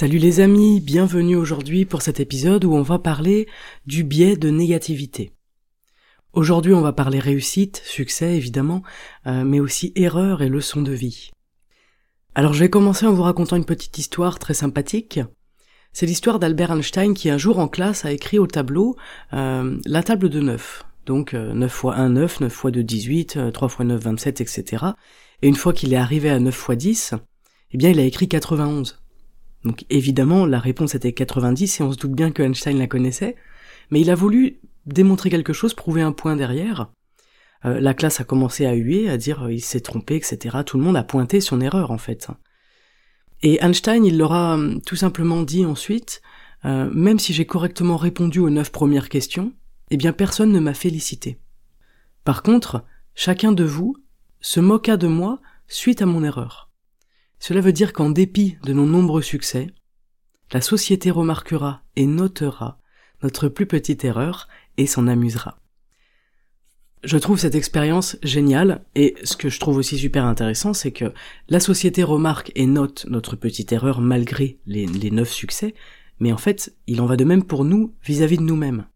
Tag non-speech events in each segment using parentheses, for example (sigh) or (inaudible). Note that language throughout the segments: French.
Salut les amis, bienvenue aujourd'hui pour cet épisode où on va parler du biais de négativité. Aujourd'hui on va parler réussite, succès évidemment, euh, mais aussi erreur et leçons de vie. Alors je vais commencer en vous racontant une petite histoire très sympathique. C'est l'histoire d'Albert Einstein qui un jour en classe a écrit au tableau euh, la table de 9. Donc 9 x 1, 9, 9 x 2, 18, 3 x 9, 27, etc. Et une fois qu'il est arrivé à 9 x 10, eh bien il a écrit 91. Donc évidemment, la réponse était 90 et on se doute bien que Einstein la connaissait, mais il a voulu démontrer quelque chose, prouver un point derrière. Euh, la classe a commencé à huer, à dire euh, il s'est trompé, etc. Tout le monde a pointé son erreur en fait. Et Einstein, il leur a hum, tout simplement dit ensuite, euh, même si j'ai correctement répondu aux neuf premières questions, eh bien personne ne m'a félicité. Par contre, chacun de vous se moqua de moi suite à mon erreur. Cela veut dire qu'en dépit de nos nombreux succès, la société remarquera et notera notre plus petite erreur et s'en amusera. Je trouve cette expérience géniale et ce que je trouve aussi super intéressant, c'est que la société remarque et note notre petite erreur malgré les, neuf succès, mais en fait, il en va de même pour nous vis-à-vis de nous-mêmes.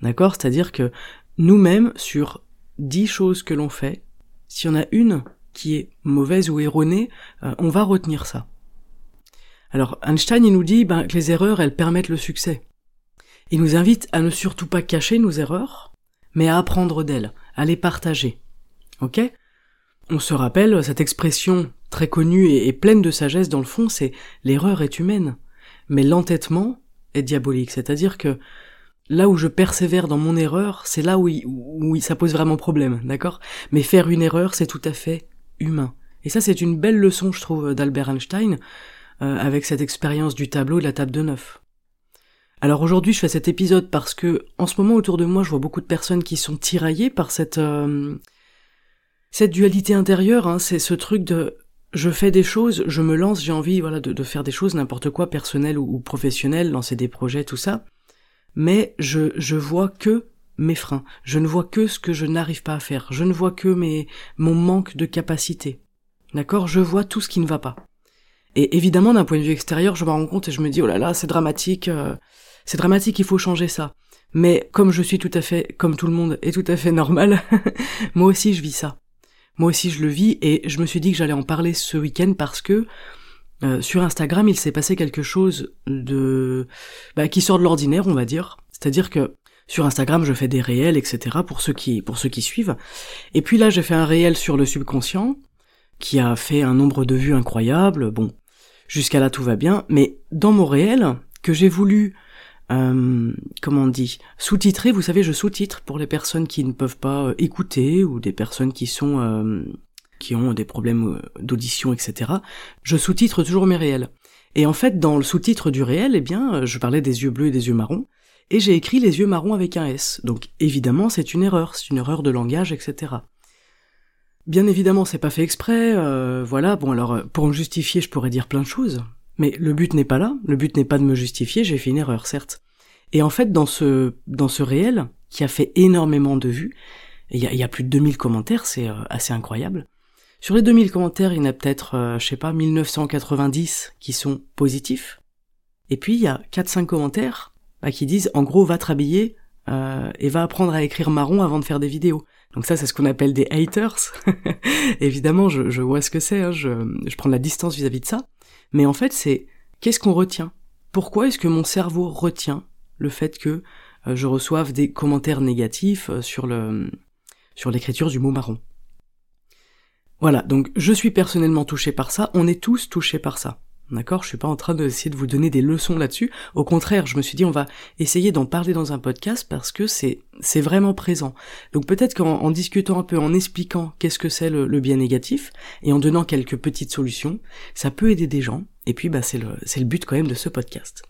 D'accord? C'est-à-dire que nous-mêmes, sur dix choses que l'on fait, s'il y en a une qui est mauvaise ou erronée, euh, on va retenir ça. Alors Einstein il nous dit ben, que les erreurs elles permettent le succès. Il nous invite à ne surtout pas cacher nos erreurs, mais à apprendre d'elles, à les partager. Ok? On se rappelle cette expression très connue et, pleine de sagesse dans le fond, c'est l'erreur est humaine, mais l'entêtement est diabolique. C'est-à-dire que là où je persévère dans mon erreur, c'est là où, où ça pose vraiment problème, d'accord? Mais faire une erreur, c'est tout à fait humain. Et ça, c'est une belle leçon, je trouve, d'Albert Einstein, euh, avec cette expérience du tableau de la table de neuf. Alors aujourd'hui, je fais cet épisode parce que, en ce moment, autour de moi, je vois beaucoup de personnes qui sont tiraillées par cette euh, dualité intérieure. Hein, c'est ce truc de je fais des choses, je me lance, j'ai envie, voilà, de, faire des choses, n'importe quoi, personnel ou, ou professionnel, lancer des projets, tout ça. Mais je je vois que mes freins. Je ne vois que ce que je n'arrive pas à faire. Je ne vois que mes, mon manque de capacité. D'accord? Je vois tout ce qui ne va pas. Et évidemment, d'un point de vue extérieur, je me rends compte et je me dis, oh là là, c'est dramatique, euh, c'est dramatique, il faut changer ça. Mais comme je suis tout à fait, comme tout le monde, et tout à fait normal, (laughs) moi aussi je vis ça. Moi aussi je le vis et je me suis dit que j'allais en parler ce week-end parce que euh, sur Instagram, il s'est passé quelque chose de bah, qui sort de l'ordinaire, on va dire. C'est-à-dire que sur Instagram, je fais des réels, etc. pour ceux qui, pour ceux qui suivent. Et puis là, j'ai fait un réel sur le subconscient, qui a fait un nombre de vues incroyable. Bon, jusqu'à là tout va bien. Mais dans mon réel, que j'ai voulu, euh, comment on dit, sous-titrer, vous savez, je sous-titre pour les personnes qui ne peuvent pas euh, écouter ou des personnes qui sont, euh, qui ont des problèmes d'audition, etc. Je sous-titre toujours mes réels. Et en fait, dans le sous-titre du réel, eh bien, je parlais des yeux bleus et des yeux marrons et j'ai écrit les yeux marrons avec un S. Donc évidemment c'est une erreur, c'est une erreur de langage, etc. Bien évidemment c'est pas fait exprès, euh, voilà, bon alors euh, pour me justifier je pourrais dire plein de choses, mais le but n'est pas là, le but n'est pas de me justifier, j'ai fait une erreur certes. Et en fait dans ce, dans ce réel, qui a fait énormément de vues, il y a, plus de 2000 commentaires, c'est euh, assez incroyable. Sur les 2000 commentaires, il y en a peut-être, je sais pas, 1990 qui sont positifs. Et puis il y a 4-5 commentaires bah, qui disent en gros va te euh, et va apprendre à écrire marron avant de faire des vidéos. Donc ça c'est ce qu'on appelle des haters. (laughs) Évidemment je, je, vois ce que c'est, hein, je, je prends la distance vis-à-vis de ça. Mais en fait c'est qu'est-ce qu'on retient? Pourquoi est-ce que mon cerveau retient le fait que euh, je reçoive des commentaires négatifs euh, sur le sur l'écriture du mot marron? Voilà, donc je suis personnellement touché par ça, on est tous touchés par ça. D'accord Je suis pas en train d'essayer de vous donner des leçons là-dessus. Au contraire, je me suis dit on va essayer d'en parler dans un podcast parce que c'est c'est vraiment présent. Donc peut-être qu'en discutant un peu, en expliquant qu'est-ce que c'est le, bien négatif et en donnant quelques petites solutions, ça peut aider des gens. Et puis bah c'est le c'est le but quand même de ce podcast.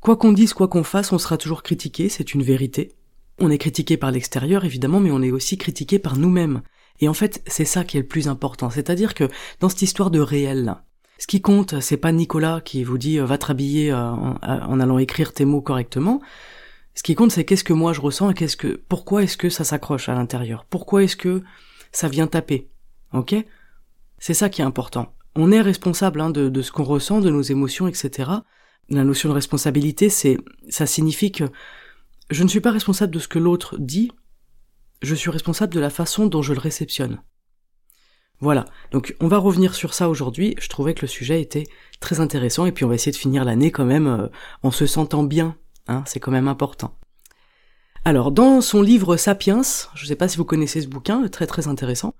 Quoi qu'on dise, quoi qu'on fasse, on sera toujours critiqué, c'est une vérité. On est critiqué par l'extérieur évidemment, mais on est aussi critiqué par nous-mêmes. Et en fait, c'est ça qui est le plus important. C'est-à-dire que dans cette histoire de réel ce qui compte, c'est pas Nicolas qui vous dit euh, va te rhabiller euh, en, allant écrire tes mots correctement. Ce qui compte, c'est qu'est-ce que moi je ressens et qu'est-ce que, pourquoi est-ce que ça s'accroche à l'intérieur? Pourquoi est-ce que ça vient taper? Ok? C'est ça qui est important. On est responsable hein, de, de ce qu'on ressent, de nos émotions, etc. La notion de responsabilité, c'est, ça signifie que je ne suis pas responsable de ce que l'autre dit, je suis responsable de la façon dont je le réceptionne. Voilà, donc on va revenir sur ça aujourd'hui, je trouvais que le sujet était très intéressant, et puis on va essayer de finir l'année quand même euh, en se sentant bien, hein, c'est quand même important. Alors, dans son livre Sapiens, je ne sais pas si vous connaissez ce bouquin, très très intéressant,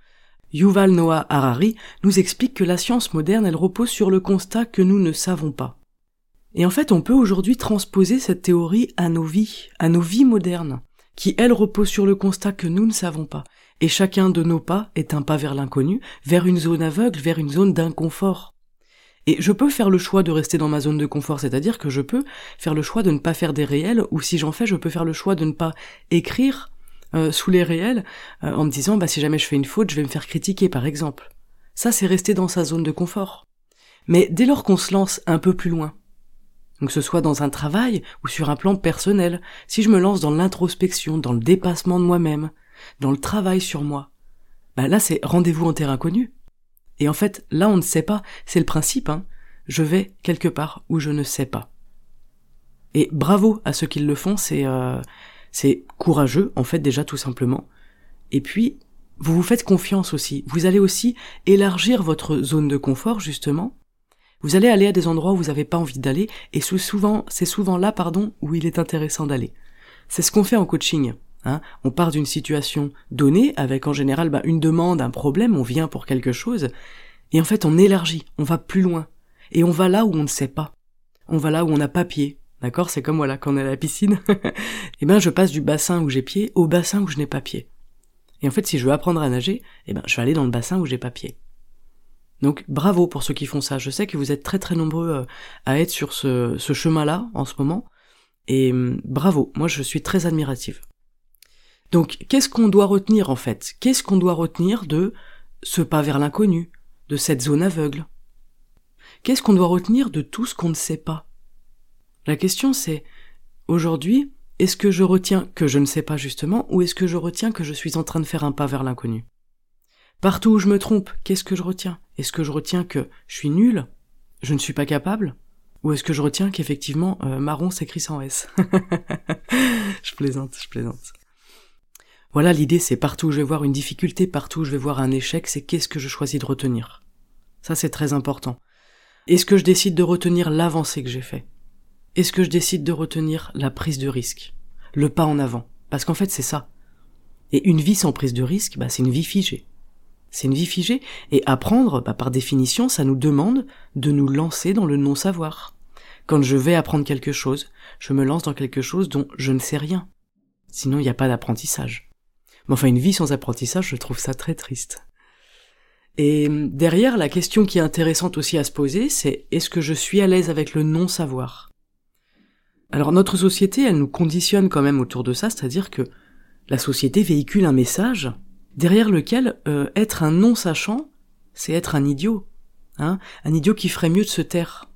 Yuval Noah Harari nous explique que la science moderne, elle repose sur le constat que nous ne savons pas. Et en fait, on peut aujourd'hui transposer cette théorie à nos vies, à nos vies modernes, qui elles reposent sur le constat que nous ne savons pas et chacun de nos pas est un pas vers l'inconnu, vers une zone aveugle, vers une zone d'inconfort. Et je peux faire le choix de rester dans ma zone de confort, c'est-à-dire que je peux faire le choix de ne pas faire des réels, ou si j'en fais, je peux faire le choix de ne pas écrire euh, sous les réels, euh, en me disant, bah si jamais je fais une faute, je vais me faire critiquer, par exemple. Ça, c'est rester dans sa zone de confort. Mais dès lors qu'on se lance un peu plus loin, que ce soit dans un travail ou sur un plan personnel, si je me lance dans l'introspection, dans le dépassement de moi-même, dans le travail sur moi, bah là c'est rendez-vous en terrain connu. Et en fait, là on ne sait pas, c'est le principe, hein. Je vais quelque part où je ne sais pas. Et bravo à ceux qui le font, c'est euh, c'est courageux en fait déjà tout simplement. Et puis vous vous faites confiance aussi. Vous allez aussi élargir votre zone de confort justement. Vous allez aller à des endroits où vous n'avez pas envie d'aller et souvent c'est souvent là pardon où il est intéressant d'aller. C'est ce qu'on fait en coaching. Hein. on part d'une situation donnée avec en général bah, une demande, un problème, on vient pour quelque chose, et en fait on élargit, on va plus loin, et on va là où on ne sait pas. On va là où on n'a pas pied, d'accord? C'est comme voilà quand on est à la piscine, (laughs) et ben je passe du bassin où j'ai pied au bassin où je n'ai pas pied. Et en fait si je veux apprendre à nager, ben je vais aller dans le bassin où j'ai pas pied. Donc bravo pour ceux qui font ça. Je sais que vous êtes très très nombreux euh, à être sur ce, ce chemin-là en ce moment. Et hum, bravo, moi je suis très admirative. Donc, qu'est-ce qu'on doit retenir en fait? Qu'est-ce qu'on doit retenir de ce pas vers l'inconnu, de cette zone aveugle? Qu'est-ce qu'on doit retenir de tout ce qu'on ne sait pas? La question c'est, aujourd'hui, est-ce que je retiens que je ne sais pas justement, ou est-ce que je retiens que je suis en train de faire un pas vers l'inconnu? Partout où je me trompe, qu'est-ce que je retiens? Est-ce que je retiens que je suis nul Je ne suis pas capable? Ou est-ce que je retiens qu'effectivement euh, marron s'écrit sans S? (laughs) Je plaisante, je plaisante. Voilà, l'idée c'est partout où je vais voir une difficulté, partout où je vais voir un échec, c'est qu'est-ce que je choisis de retenir. Ça c'est très important. Est-ce que je décide de retenir l'avancée que j'ai fait? Est-ce que je décide de retenir la prise de risque? Le pas en avant Parce qu'en fait c'est ça. Et une vie sans prise de risque, bah, c'est une vie figée. C'est une vie figée, et apprendre, bah, par définition, ça nous demande de nous lancer dans le non-savoir. Quand je vais apprendre quelque chose, je me lance dans quelque chose dont je ne sais rien. Sinon, il n'y a pas d'apprentissage. Mais enfin, une vie sans apprentissage, je trouve ça très triste. Et derrière, la question qui est intéressante aussi à se poser, c'est est-ce que je suis à l'aise avec le non-savoir? Alors notre société, elle nous conditionne quand même autour de ça, c'est-à-dire que la société véhicule un message derrière lequel euh, être un non-sachant, c'est être un idiot. Hein un idiot qui ferait mieux de se taire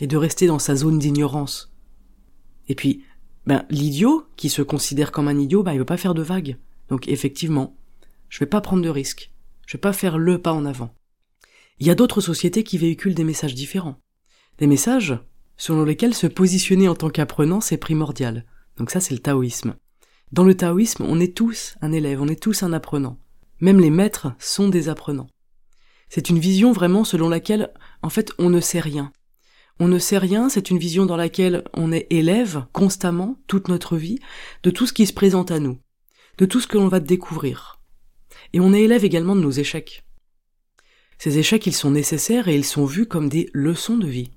et de rester dans sa zone d'ignorance. Et puis, ben, l'idiot, qui se considère comme un idiot, ben, il veut pas faire de vagues. Donc effectivement, je vais pas prendre de risques. Je vais pas faire le pas en avant. Il y a d'autres sociétés qui véhiculent des messages différents. Des messages selon lesquels se positionner en tant qu'apprenant, c'est primordial. Donc ça, c'est le taoïsme. Dans le taoïsme, on est tous un élève, on est tous un apprenant. Même les maîtres sont des apprenants. C'est une vision vraiment selon laquelle, en fait, on ne sait rien. On ne sait rien, c'est une vision dans laquelle on est élève constamment, toute notre vie, de tout ce qui se présente à nous de tout ce que l'on va découvrir. Et on est élève également de nos échecs. Ces échecs, ils sont nécessaires et ils sont vus comme des leçons de vie.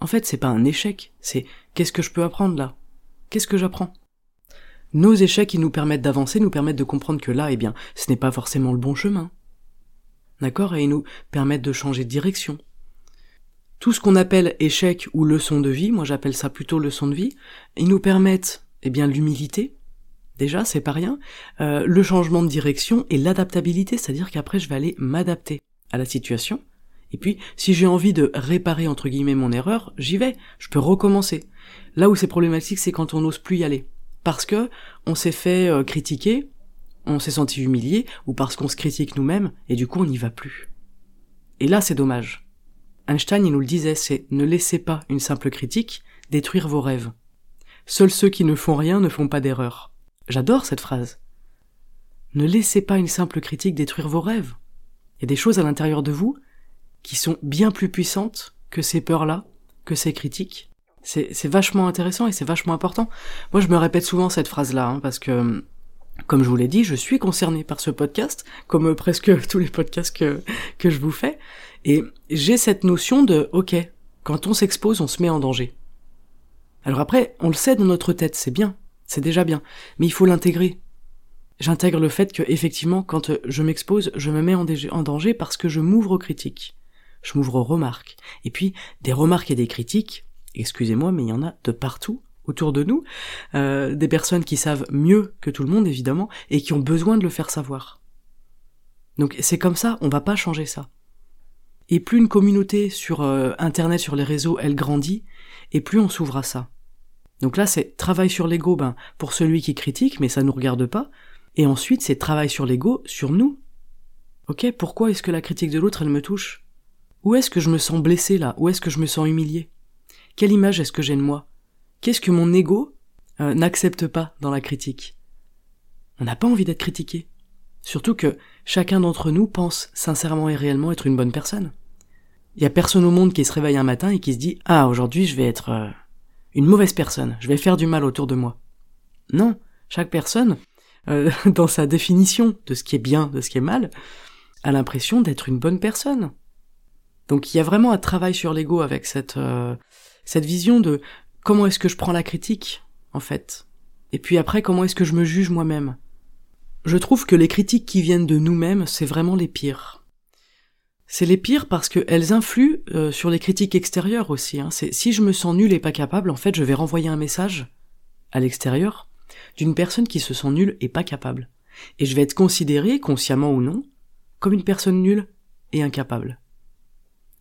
En fait, c'est pas un échec, c'est qu'est-ce que je peux apprendre là? Qu'est-ce que j'apprends? Nos échecs, ils nous permettent d'avancer, nous permettent de comprendre que là, eh bien, ce n'est pas forcément le bon chemin. D'accord? Et ils nous permettent de changer de direction. Tout ce qu'on appelle échec ou leçon de vie, moi j'appelle ça plutôt leçon de vie, ils nous permettent, eh bien, l'humilité, déjà, c'est pas rien, euh, le changement de direction et l'adaptabilité, c'est-à-dire qu'après je vais aller m'adapter à la situation, et puis, si j'ai envie de réparer entre guillemets mon erreur, j'y vais. Je peux recommencer. Là où c'est problématique, c'est quand on n'ose plus y aller. Parce que on s'est fait euh, critiquer, on s'est senti humilié, ou parce qu'on se critique nous-mêmes, et du coup on n'y va plus. Et là, c'est dommage. Einstein, il nous le disait, c'est ne laissez pas une simple critique détruire vos rêves. Seuls ceux qui ne font rien ne font pas d'erreur. J'adore cette phrase. Ne laissez pas une simple critique détruire vos rêves. Il y a des choses à l'intérieur de vous qui sont bien plus puissantes que ces peurs-là, que ces critiques. C'est vachement intéressant et c'est vachement important. Moi, je me répète souvent cette phrase-là, hein, parce que, comme je vous l'ai dit, je suis concerné par ce podcast, comme presque (laughs) tous les podcasts que, que je vous fais, et j'ai cette notion de, ok, quand on s'expose, on se met en danger. Alors après, on le sait dans notre tête, c'est bien, c'est déjà bien, mais il faut l'intégrer. J'intègre le fait que, effectivement, quand je m'expose, je me mets en, danger parce que je m'ouvre aux critiques je m'ouvre aux remarques. Et puis, des remarques et des critiques, excusez-moi, mais il y en a de partout autour de nous, euh, des personnes qui savent mieux que tout le monde, évidemment, et qui ont besoin de le faire savoir. Donc c'est comme ça, on va pas changer ça. Et plus une communauté sur euh, Internet, sur les réseaux, elle grandit, et plus on s'ouvre à ça. Donc là, c'est travail sur l'ego, ben, pour celui qui critique, mais ça nous regarde pas. Et ensuite, c'est travail sur l'ego, sur nous. Ok, pourquoi est-ce que la critique de l'autre, elle me touche? Où est-ce que je me sens blessé là? Où est-ce que je me sens humilié? Quelle image est-ce que j'ai de moi? Qu'est-ce que mon ego euh, n'accepte pas dans la critique? On n'a pas envie d'être critiqué. Surtout que chacun d'entre nous pense sincèrement et réellement être une bonne personne. Il y a personne au monde qui se réveille un matin et qui se dit Ah, aujourd'hui je vais être euh, une mauvaise personne, je vais faire du mal autour de moi. Non, chaque personne, euh, (laughs) dans sa définition de ce qui est bien, de ce qui est mal, a l'impression d'être une bonne personne. Donc il y a vraiment un travail sur l'ego avec cette euh, cette vision de comment est-ce que je prends la critique en fait. Et puis après comment est-ce que je me juge moi-même. Je trouve que les critiques qui viennent de nous-mêmes, c'est vraiment les pires. C'est les pires parce qu'elles influent euh, sur les critiques extérieures aussi. Hein. si je me sens nul et pas capable, en fait, je vais renvoyer un message à l'extérieur d'une personne qui se sent nulle et pas capable. Et je vais être considéré, consciemment ou non, comme une personne nulle et incapable.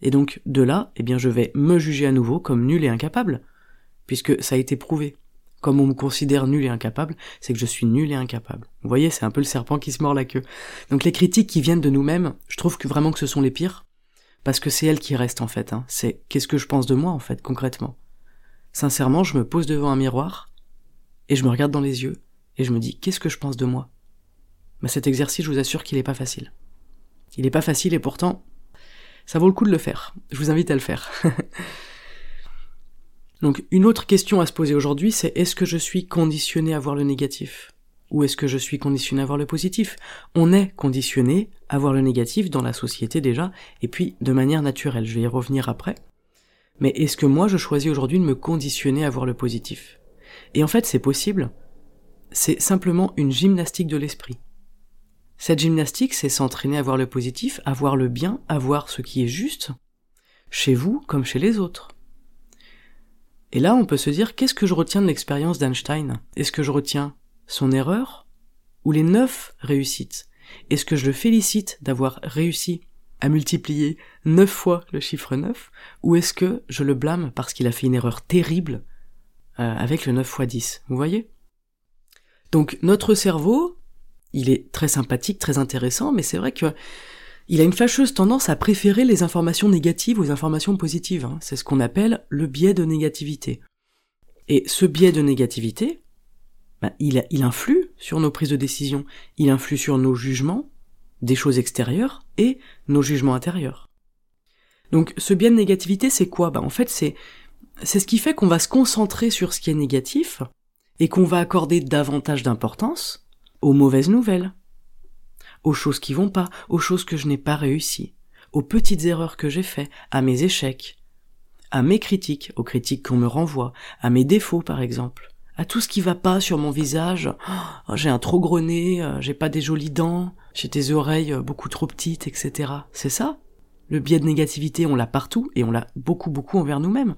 Et donc, de là, eh bien, je vais me juger à nouveau comme nul et incapable, puisque ça a été prouvé. Comme on me considère nul et incapable, c'est que je suis nul et incapable. Vous voyez, c'est un peu le serpent qui se mord la queue. Donc les critiques qui viennent de nous-mêmes, je trouve vraiment que ce sont les pires, parce que c'est elles qui restent en fait. Hein. C'est qu'est-ce que je pense de moi en fait, concrètement? Sincèrement, je me pose devant un miroir, et je me regarde dans les yeux, et je me dis qu'est-ce que je pense de moi? Mais cet exercice, je vous assure qu'il est pas facile. Il est pas facile et pourtant, ça vaut le coup de le faire. Je vous invite à le faire. (laughs) Donc une autre question à se poser aujourd'hui, c'est est-ce que je suis conditionné à voir le négatif? Ou est-ce que je suis conditionné à voir le positif? On est conditionné à voir le négatif dans la société déjà, et puis de manière naturelle, je vais y revenir après. Mais est-ce que moi je choisis aujourd'hui de me conditionner à voir le positif? Et en fait c'est possible, c'est simplement une gymnastique de l'esprit. Cette gymnastique, c'est s'entraîner à voir le positif, à voir le bien, à voir ce qui est juste, chez vous comme chez les autres. Et là, on peut se dire, qu'est-ce que je retiens de l'expérience d'Einstein? Est-ce que je retiens son erreur ou les neuf réussites? Est-ce que je le félicite d'avoir réussi à multiplier neuf fois le chiffre neuf? Ou est-ce que je le blâme parce qu'il a fait une erreur terrible euh, avec le 9 x 10 Vous voyez? Donc notre cerveau, il est très sympathique, très intéressant, mais c'est vrai que il a une fâcheuse tendance à préférer les informations négatives aux informations positives. Hein. C'est ce qu'on appelle le biais de négativité. Et ce biais de négativité, il, il influe sur nos prises de décision, il influe sur nos jugements des choses extérieures et nos jugements intérieurs. Donc ce biais de négativité, c'est quoi? Ben, En fait, c'est c'est ce qui fait qu'on va se concentrer sur ce qui est négatif et qu'on va accorder davantage d'importance aux mauvaises nouvelles, aux choses qui vont pas, aux choses que je n'ai pas réussi, aux petites erreurs que j'ai faites, à mes échecs, à mes critiques, aux critiques qu'on me renvoie, à mes défauts par exemple, à tout ce qui va pas sur mon visage. Oh, j'ai un trop gros nez, euh, j'ai pas des jolies dents, j'ai des oreilles euh, beaucoup trop petites, etc. C'est ça Le biais de négativité, on l'a partout et on l'a beaucoup beaucoup envers nous-mêmes.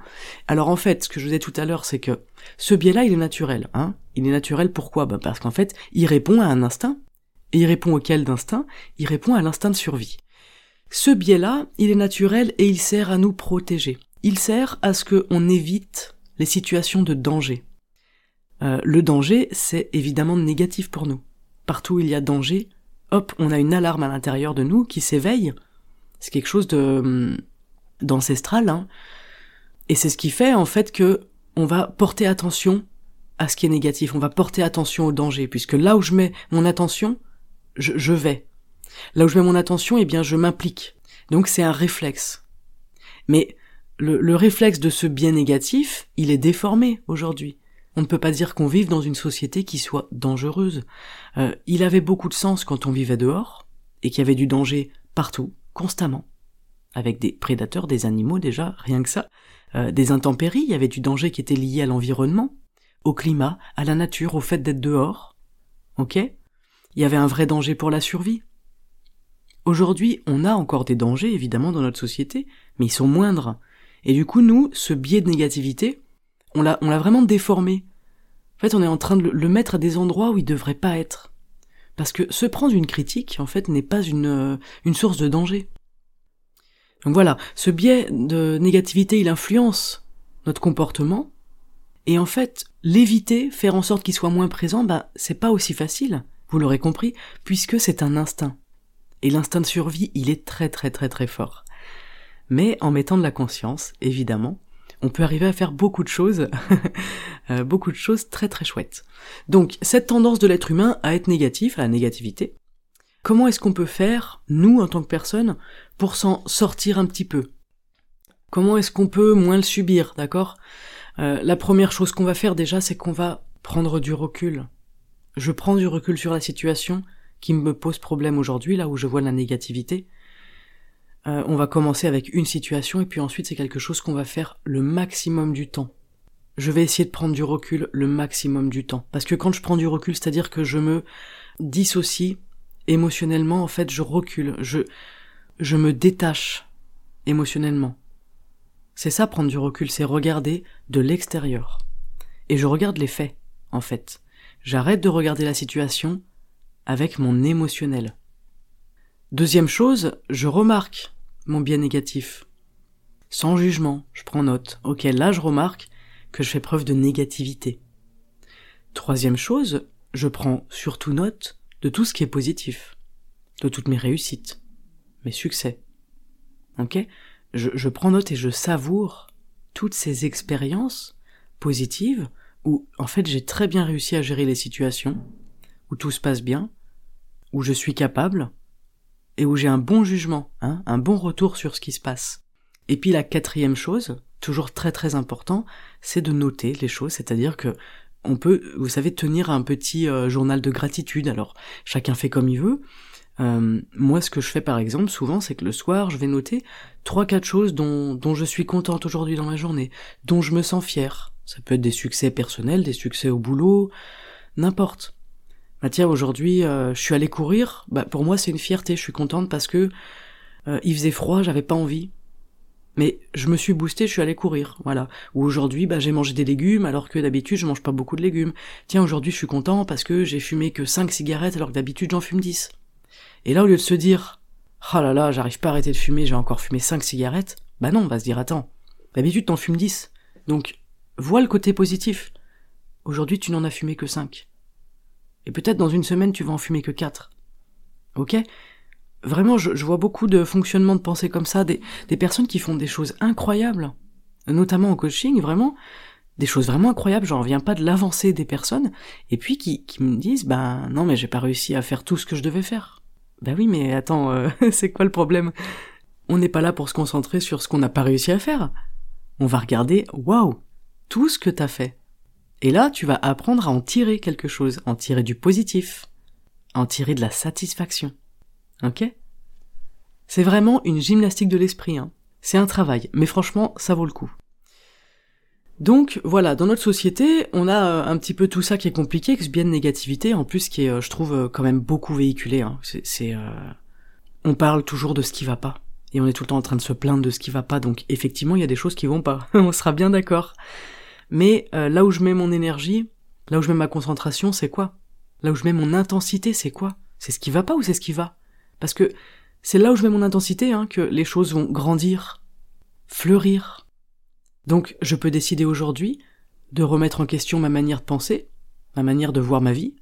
Alors en fait, ce que je vous disais tout à l'heure, c'est que ce biais-là, il est naturel. Hein il est naturel pourquoi? Ben Parce qu'en fait, il répond à un instinct. Et il répond auquel d'instinct? Il répond à l'instinct de survie. Ce biais-là, il est naturel et il sert à nous protéger. Il sert à ce qu'on évite les situations de danger. Euh, le danger, c'est évidemment négatif pour nous. Partout où il y a danger, hop, on a une alarme à l'intérieur de nous qui s'éveille. C'est quelque chose de hum, d'ancestral, hein. Et c'est ce qui fait en fait que on va porter attention à ce qui est négatif. On va porter attention au danger, puisque là où je mets mon attention, je, je vais. Là où je mets mon attention, eh bien, je m'implique. Donc c'est un réflexe. Mais le, le réflexe de ce bien négatif, il est déformé aujourd'hui. On ne peut pas dire qu'on vive dans une société qui soit dangereuse. Euh, il avait beaucoup de sens quand on vivait dehors, et qu'il y avait du danger partout, constamment. Avec des prédateurs, des animaux déjà, rien que ça. Euh, des intempéries, il y avait du danger qui était lié à l'environnement, au climat, à la nature, au fait d'être dehors. Ok? Il y avait un vrai danger pour la survie. Aujourd'hui, on a encore des dangers, évidemment, dans notre société, mais ils sont moindres. Et du coup, nous, ce biais de négativité, on l'a, vraiment déformé. En fait, on est en train de le mettre à des endroits où il devrait pas être. Parce que se prendre une critique, en fait, n'est pas une, euh, une source de danger. Donc voilà, ce biais de négativité, il influence notre comportement. Et en fait, l'éviter, faire en sorte qu'il soit moins présent, bah, c'est pas aussi facile. Vous l'aurez compris, puisque c'est un instinct. Et l'instinct de survie, il est très très très très fort. Mais en mettant de la conscience, évidemment, on peut arriver à faire beaucoup de choses, (laughs) euh, beaucoup de choses très très chouettes. Donc cette tendance de l'être humain à être négatif, à la négativité, comment est-ce qu'on peut faire, nous en tant que personne, pour s'en sortir un petit peu? Comment est-ce qu'on peut moins le subir, d'accord? Euh, La première chose qu'on va faire déjà, c'est qu'on va prendre du recul. Je prends du recul sur la situation qui me pose problème aujourd'hui, là où je vois la négativité, euh, on va commencer avec une situation et puis ensuite c'est quelque chose qu'on va faire le maximum du temps. Je vais essayer de prendre du recul le maximum du temps. Parce que quand je prends du recul, c'est-à-dire que je me dissocie émotionnellement, en fait, je recule, je, je me détache émotionnellement. C'est ça prendre du recul, c'est regarder de l'extérieur. Et je regarde les faits, en fait. J'arrête de regarder la situation avec mon émotionnel. Deuxième chose, je remarque mon bien négatif. Sans jugement, je prends note. Ok, là je remarque que je fais preuve de négativité. Troisième chose, je prends surtout note de tout ce qui est positif, de toutes mes réussites, mes succès. Ok? Je, je prends note et je savoure toutes ces expériences positives où en fait j'ai très bien réussi à gérer les situations, où tout se passe bien, où je suis capable, et où j'ai un bon jugement, hein, un bon retour sur ce qui se passe. Et puis la quatrième chose, toujours très très important, c'est de noter les choses, c'est-à-dire que on peut, vous savez, tenir un petit euh, journal de gratitude. Alors chacun fait comme il veut. Euh, moi, ce que je fais par exemple souvent, c'est que le soir, je vais noter trois quatre choses dont dont je suis contente aujourd'hui dans ma journée, dont je me sens fier. Ça peut être des succès personnels, des succès au boulot, n'importe bah tiens aujourd'hui euh, je suis allé courir, bah pour moi c'est une fierté, je suis contente parce que euh, il faisait froid, j'avais pas envie. Mais je me suis boosté, je suis allé courir, voilà. Ou aujourd'hui, bah j'ai mangé des légumes alors que d'habitude je mange pas beaucoup de légumes. Tiens, aujourd'hui je suis content parce que j'ai fumé que 5 cigarettes alors que d'habitude j'en fume 10. Et là au lieu de se dire "Ah là là, j'arrive pas à arrêter de fumer, j'ai encore fumé 5 cigarettes." Bah non, on va se dire "Attends, d'habitude t'en fumes 10." Donc, vois le côté positif. Aujourd'hui, tu n'en as fumé que 5. Et peut-être dans une semaine, tu vas en fumer que 4. Ok? Vraiment, je, vois beaucoup de fonctionnements de pensée comme ça, des, des personnes qui font des choses incroyables, notamment au coaching, vraiment, des choses vraiment incroyables, j'en reviens pas de l'avancée des personnes, et puis qui, qui me disent, ben non mais j'ai pas réussi à faire tout ce que je devais faire. Ben oui mais attends, euh, (laughs) c'est quoi le problème? On n'est pas là pour se concentrer sur ce qu'on n'a pas réussi à faire. On va regarder, waouh, tout ce que t'as fait. Et là, tu vas apprendre à en tirer quelque chose, en tirer du positif, en tirer de la satisfaction. Ok? C'est vraiment une gymnastique de l'esprit. Hein. C'est un travail, mais franchement, ça vaut le coup. Donc voilà, dans notre société, on a euh, un petit peu tout ça qui est compliqué, que ce biais de négativité, en plus qui est, euh, je trouve, euh, quand même beaucoup véhiculé. Hein. C'est, on parle toujours de ce qui va pas, et on est tout le temps en train de se plaindre de ce qui va pas. Donc effectivement, il y a des choses qui vont pas. (laughs) on sera bien d'accord. Mais là où je mets mon énergie, là où je mets ma concentration, c'est quoi? Là où je mets mon intensité, c'est quoi? C'est ce qui va pas ou c'est ce qui va? Parce que c'est là où je mets mon intensité hein, que les choses vont grandir, fleurir, donc je peux décider aujourd'hui de remettre en question ma manière de penser, ma manière de voir ma vie,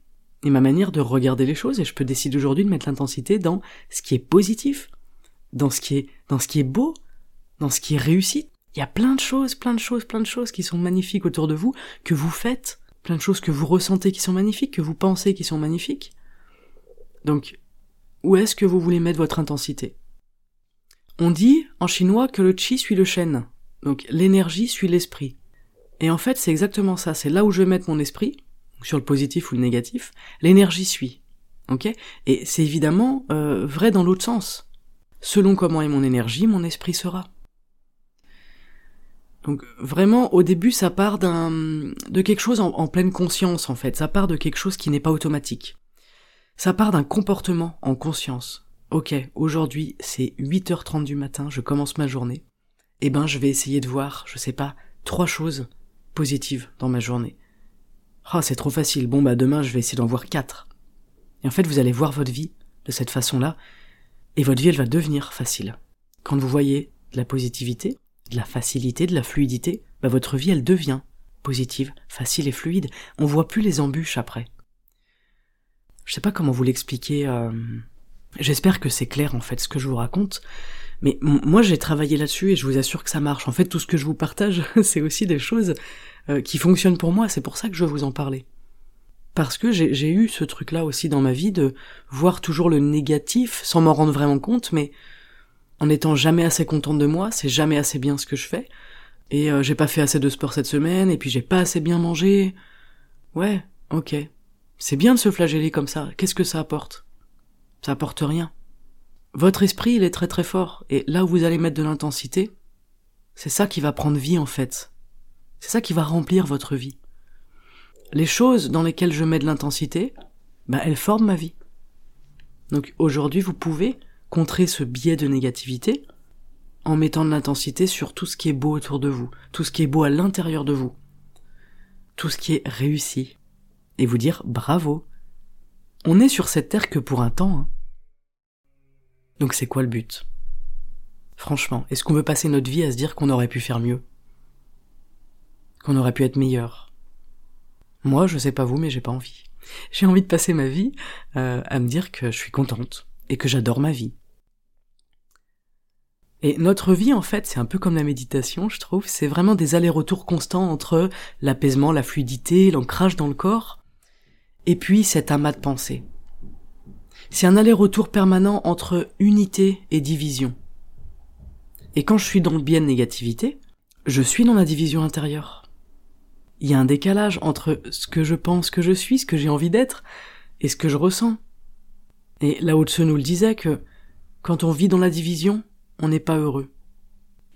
et ma manière de regarder les choses, et je peux décider aujourd'hui de mettre l'intensité dans ce qui est positif, dans ce qui est, dans ce qui est beau, dans ce qui est réussi. Il y a plein de choses, plein de choses, plein de choses qui sont magnifiques autour de vous, que vous faites, plein de choses que vous ressentez qui sont magnifiques, que vous pensez qui sont magnifiques. Donc, où est-ce que vous voulez mettre votre intensité? On dit en chinois que le chi suit le chêne. Donc l'énergie suit l'esprit. Et en fait, c'est exactement ça. C'est là où je vais mettre mon esprit, sur le positif ou le négatif, l'énergie suit. Ok? Et c'est évidemment euh, vrai dans l'autre sens. Selon comment est mon énergie, mon esprit sera. Donc vraiment, au début, ça part d'un de quelque chose en, pleine conscience en fait. Ça part de quelque chose qui n'est pas automatique. Ça part d'un comportement en conscience. Ok, aujourd'hui c'est 8h30 du matin, je commence ma journée eh ben je vais essayer de voir, je sais pas, trois choses positives dans ma journée. Ah, c'est trop facile. Bon bah demain je vais essayer d'en voir quatre. Et en fait, vous allez voir votre vie de cette façon-là, et votre vie elle va devenir facile. Quand vous voyez de la positivité, de la facilité, de la fluidité, bah votre vie elle devient positive, facile et fluide. On voit plus les embûches après. Je sais pas comment vous l'expliquer. Euh... J'espère que c'est clair en fait ce que je vous raconte. Mais moi, j'ai travaillé là-dessus et je vous assure que ça marche. En fait, tout ce que je vous partage, (laughs) c'est aussi des choses euh, qui fonctionnent pour moi. C'est pour ça que je veux vous en parler. Parce que j'ai eu ce truc-là aussi dans ma vie de voir toujours le négatif sans m'en rendre vraiment compte, mais en étant jamais assez contente de moi, c'est jamais assez bien ce que je fais. Et euh, j'ai pas fait assez de sport cette semaine, et puis j'ai pas assez bien mangé. Ouais, ok. C'est bien de se flageller comme ça. Qu'est-ce que ça apporte? Ça apporte rien. Votre esprit, il est très très fort, et là où vous allez mettre de l'intensité, c'est ça qui va prendre vie en fait. C'est ça qui va remplir votre vie. Les choses dans lesquelles je mets de l'intensité, bah elles forment ma vie. Donc aujourd'hui, vous pouvez contrer ce biais de négativité en mettant de l'intensité sur tout ce qui est beau autour de vous, tout ce qui est beau à l'intérieur de vous, tout ce qui est réussi, et vous dire bravo. On est sur cette terre que pour un temps. Hein. Donc c'est quoi le but? Franchement, est-ce qu'on veut passer notre vie à se dire qu'on aurait pu faire mieux? Qu'on aurait pu être meilleur? Moi, je sais pas vous, mais j'ai pas envie. J'ai envie de passer ma vie euh, à me dire que je suis contente et que j'adore ma vie. Et notre vie, en fait, c'est un peu comme la méditation, je trouve. C'est vraiment des allers-retours constants entre l'apaisement, la fluidité, l'ancrage dans le corps, et puis cet amas de pensée. C'est un aller-retour permanent entre unité et division. Et quand je suis dans le biais de négativité, je suis dans la division intérieure. Il y a un décalage entre ce que je pense que je suis, ce que j'ai envie d'être, et ce que je ressens. Et Lao Tse nous le disait que quand on vit dans la division, on n'est pas heureux.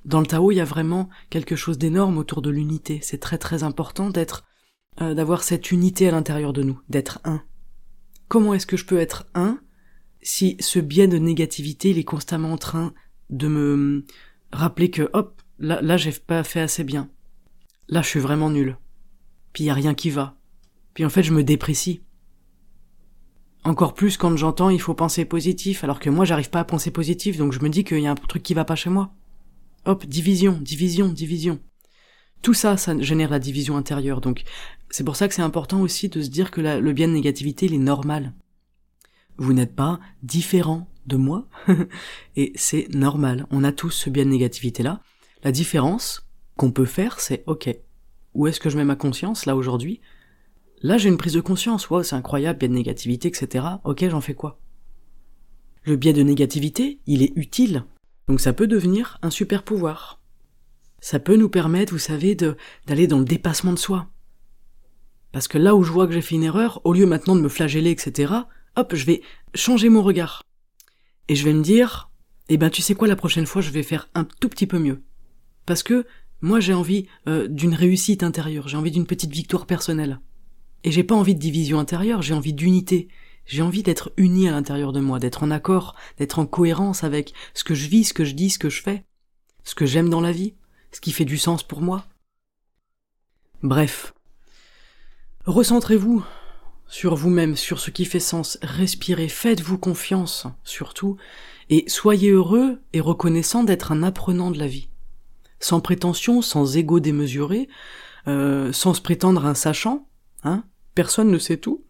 Dans le Tao, il y a vraiment quelque chose d'énorme autour de l'unité. C'est très très important d'être, euh, d'avoir cette unité à l'intérieur de nous, d'être un. Comment est-ce que je peux être un si ce biais de négativité, il est constamment en train de me rappeler que, hop, là, là, j'ai pas fait assez bien. Là, je suis vraiment nul. Puis y a rien qui va. Puis en fait, je me déprécie. Encore plus quand j'entends il faut penser positif, alors que moi, j'arrive pas à penser positif, donc je me dis qu'il y a un truc qui va pas chez moi. Hop, division, division, division. Tout ça, ça génère la division intérieure, donc c'est pour ça que c'est important aussi de se dire que le bien de négativité, il est normal vous n'êtes pas différent de moi, (laughs) et c'est normal, on a tous ce biais de négativité-là. La différence qu'on peut faire, c'est ok, où est-ce que je mets ma conscience là aujourd'hui? Là j'ai une prise de conscience, wow c'est incroyable, biais de négativité, etc. Ok, j'en fais quoi? Le biais de négativité, il est utile, donc ça peut devenir un super pouvoir. Ça peut nous permettre, vous savez, d'aller dans le dépassement de soi. Parce que là où je vois que j'ai fait une erreur, au lieu maintenant de me flageller, etc., hop, je vais changer mon regard. Et je vais me dire, eh ben tu sais quoi, la prochaine fois je vais faire un tout petit peu mieux. Parce que moi j'ai envie euh, d'une réussite intérieure, j'ai envie d'une petite victoire personnelle. Et j'ai pas envie de division intérieure, j'ai envie d'unité. J'ai envie d'être uni à l'intérieur de moi, d'être en accord, d'être en cohérence avec ce que je vis, ce que je dis, ce que je fais, ce que j'aime dans la vie, ce qui fait du sens pour moi. Bref. Recentrez-vous sur vous-même, sur ce qui fait sens, respirez, faites-vous confiance, surtout, et soyez heureux et reconnaissant d'être un apprenant de la vie. Sans prétention, sans ego démesuré, euh, sans se prétendre un sachant, hein, personne ne sait tout.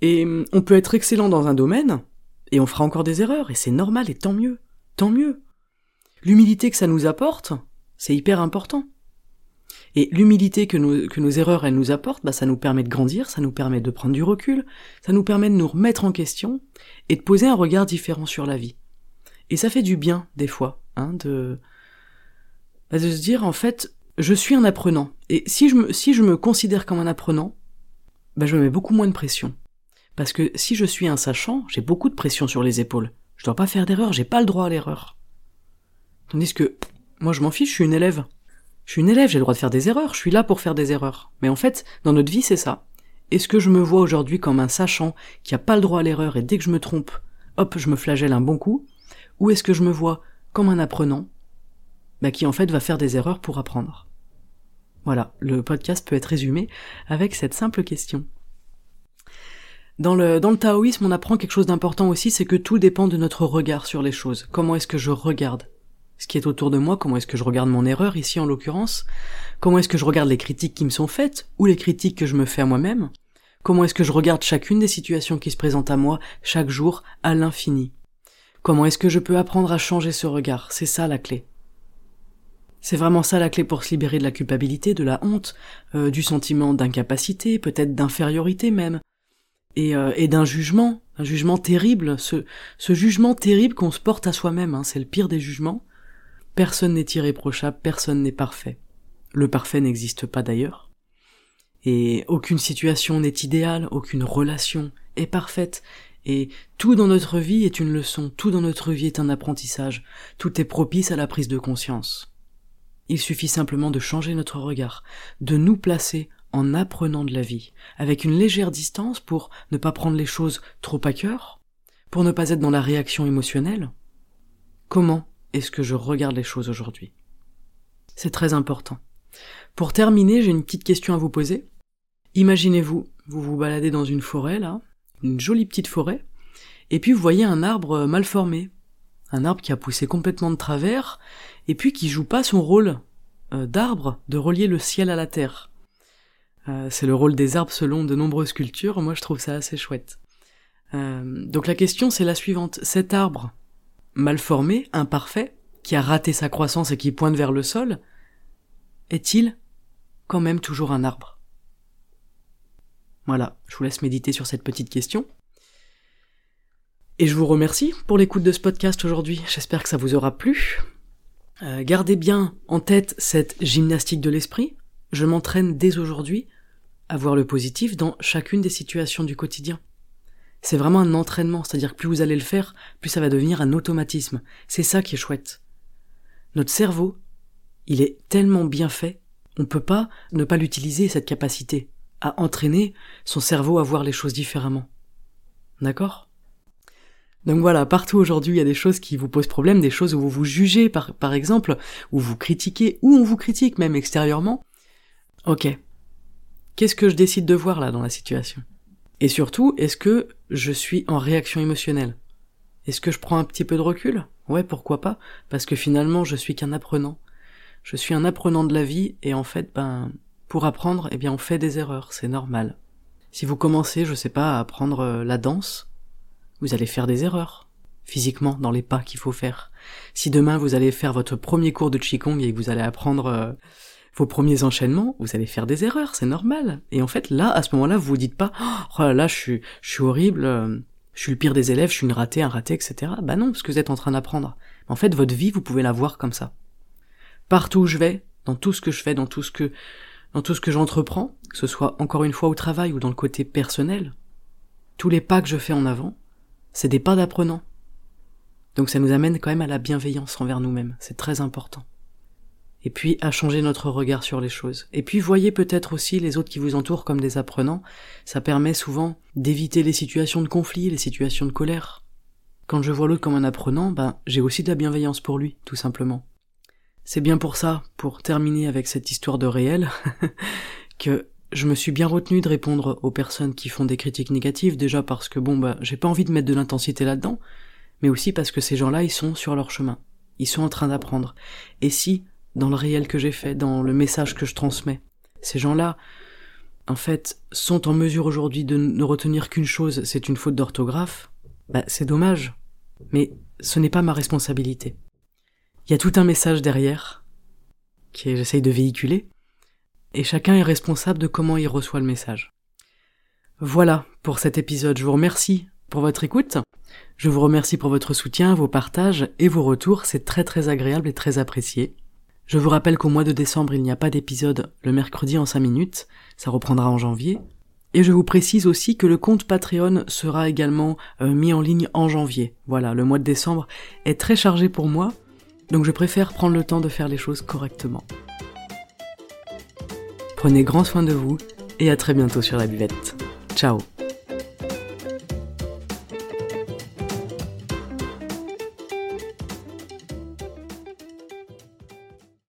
Et hum, on peut être excellent dans un domaine, et on fera encore des erreurs, et c'est normal, et tant mieux, tant mieux. L'humilité que ça nous apporte, c'est hyper important. Et l'humilité que nos, erreurs nous apportent, bah, ça nous permet de grandir, ça nous permet de prendre du recul, ça nous permet de nous remettre en question et de poser un regard différent sur la vie. Et ça fait du bien des fois, hein, de bah, de se dire en fait, je suis un apprenant. Et si je me considère comme un apprenant, bah, je me mets beaucoup moins de pression. Parce que si je suis un sachant, j'ai beaucoup de pression sur les épaules. Je dois pas faire d'erreur, j'ai pas le droit à l'erreur. Tandis que moi je m'en fiche, je suis une élève. Je suis une élève, j'ai le droit de faire des erreurs, je suis là pour faire des erreurs. Mais en fait, dans notre vie, c'est ça. Est-ce que je me vois aujourd'hui comme un sachant qui a pas le droit à l'erreur et dès que je me trompe, hop, je me flagelle un bon coup? Ou est-ce que je me vois comme un apprenant bah, qui en fait va faire des erreurs pour apprendre? Voilà, le podcast peut être résumé avec cette simple question. Dans le, taoïsme, on apprend quelque chose d'important aussi, c'est que tout dépend de notre regard sur les choses. Comment est-ce que je regarde ce qui est autour de moi, comment est-ce que je regarde mon erreur ici en l'occurrence, comment est-ce que je regarde les critiques qui me sont faites, ou les critiques que je me fais à moi-même, comment est-ce que je regarde chacune des situations qui se présentent à moi chaque jour à l'infini? Comment est-ce que je peux apprendre à changer ce regard? C'est ça la clé. C'est vraiment ça la clé pour se libérer de la culpabilité, de la honte, euh, du sentiment d'incapacité, peut-être d'infériorité même, et, euh, d'un jugement, un jugement terrible, ce, ce jugement terrible qu'on se porte à soi-même, hein, c'est le pire des jugements, Personne n'est irréprochable, personne n'est parfait. Le parfait n'existe pas d'ailleurs. Et aucune situation n'est idéale, aucune relation est parfaite, et tout dans notre vie est une leçon, tout dans notre vie est un apprentissage, tout est propice à la prise de conscience. Il suffit simplement de changer notre regard, de nous placer en apprenant de la vie, avec une légère distance pour ne pas prendre les choses trop à cœur, pour ne pas être dans la réaction émotionnelle. Comment est-ce que je regarde les choses aujourd'hui? C'est très important. Pour terminer, j'ai une petite question à vous poser. Imaginez-vous, vous vous baladez dans une forêt, là, une jolie petite forêt, et puis vous voyez un arbre mal formé, un arbre qui a poussé complètement de travers, et puis qui joue pas son rôle euh, d'arbre de relier le ciel à la terre. Euh, c'est le rôle des arbres selon de nombreuses cultures, moi je trouve ça assez chouette. Euh, donc la question c'est la suivante, cet arbre, mal formé, imparfait, qui a raté sa croissance et qui pointe vers le sol, est-il quand même toujours un arbre? Voilà, je vous laisse méditer sur cette petite question. Et je vous remercie pour l'écoute de ce podcast aujourd'hui, j'espère que ça vous aura plu. Euh, gardez bien en tête cette gymnastique de l'esprit, je m'entraîne dès aujourd'hui à voir le positif dans chacune des situations du quotidien. C'est vraiment un entraînement, c'est-à-dire que plus vous allez le faire, plus ça va devenir un automatisme. C'est ça qui est chouette. Notre cerveau, il est tellement bien fait, on peut pas ne pas l'utiliser, cette capacité, à entraîner son cerveau à voir les choses différemment. D'accord? Donc voilà, partout aujourd'hui, il y a des choses qui vous posent problème, des choses où vous vous jugez, par, exemple, où vous critiquez, ou on vous critique même extérieurement. Ok. Qu'est-ce que je décide de voir là dans la situation? Et surtout, est-ce que je suis en réaction émotionnelle? Est-ce que je prends un petit peu de recul? Ouais, pourquoi pas? Parce que finalement, je suis qu'un apprenant. Je suis un apprenant de la vie et en fait, ben, pour apprendre, eh bien, on fait des erreurs, c'est normal. Si vous commencez, je sais pas, à apprendre euh, la danse, vous allez faire des erreurs physiquement dans les pas qu'il faut faire. Si demain vous allez faire votre premier cours de Qigong et que vous allez apprendre euh, vos premiers enchaînements, vous allez faire des erreurs, c'est normal. Et en fait, là, à ce moment-là, vous vous dites pas, oh là là, je suis, je suis horrible, euh, je suis le pire des élèves, je suis une ratée, un raté, etc. Bah non, parce que vous êtes en train d'apprendre. En fait, votre vie, vous pouvez la voir comme ça. Partout où je vais, dans tout ce que je fais, dans tout ce que, dans tout ce que j'entreprends, que ce soit encore une fois au travail ou dans le côté personnel, tous les pas que je fais en avant, c'est des pas d'apprenant. Donc ça nous amène quand même à la bienveillance envers nous-mêmes, c'est très important. Et puis à changer notre regard sur les choses. Et puis voyez peut-être aussi les autres qui vous entourent comme des apprenants, ça permet souvent d'éviter les situations de conflit, les situations de colère. Quand je vois l'autre comme un apprenant, ben j'ai aussi de la bienveillance pour lui, tout simplement. C'est bien pour ça, pour terminer avec cette histoire de réel, (laughs) que je me suis bien retenu de répondre aux personnes qui font des critiques négatives, déjà parce que bon bah j'ai pas envie de mettre de l'intensité là-dedans, mais aussi parce que ces gens-là ils sont sur leur chemin, ils sont en train d'apprendre. Et si, dans le réel que j'ai fait, dans le message que je transmets, ces gens-là, en fait, sont en mesure aujourd'hui de ne retenir qu'une chose, c'est une faute d'orthographe, bah c'est dommage, mais ce n'est pas ma responsabilité. Il y a tout un message derrière, que j'essaye de véhiculer, et chacun est responsable de comment il reçoit le message. Voilà pour cet épisode, je vous remercie pour votre écoute, je vous remercie pour votre soutien, vos partages et vos retours, c'est très très agréable et très apprécié. Je vous rappelle qu'au mois de décembre il n'y a pas d'épisode le mercredi en 5 minutes, ça reprendra en janvier, et je vous précise aussi que le compte Patreon sera également euh, mis en ligne en janvier. Voilà, le mois de décembre est très chargé pour moi, donc je préfère prendre le temps de faire les choses correctement. Prenez grand soin de vous et à très bientôt sur la buvette. Ciao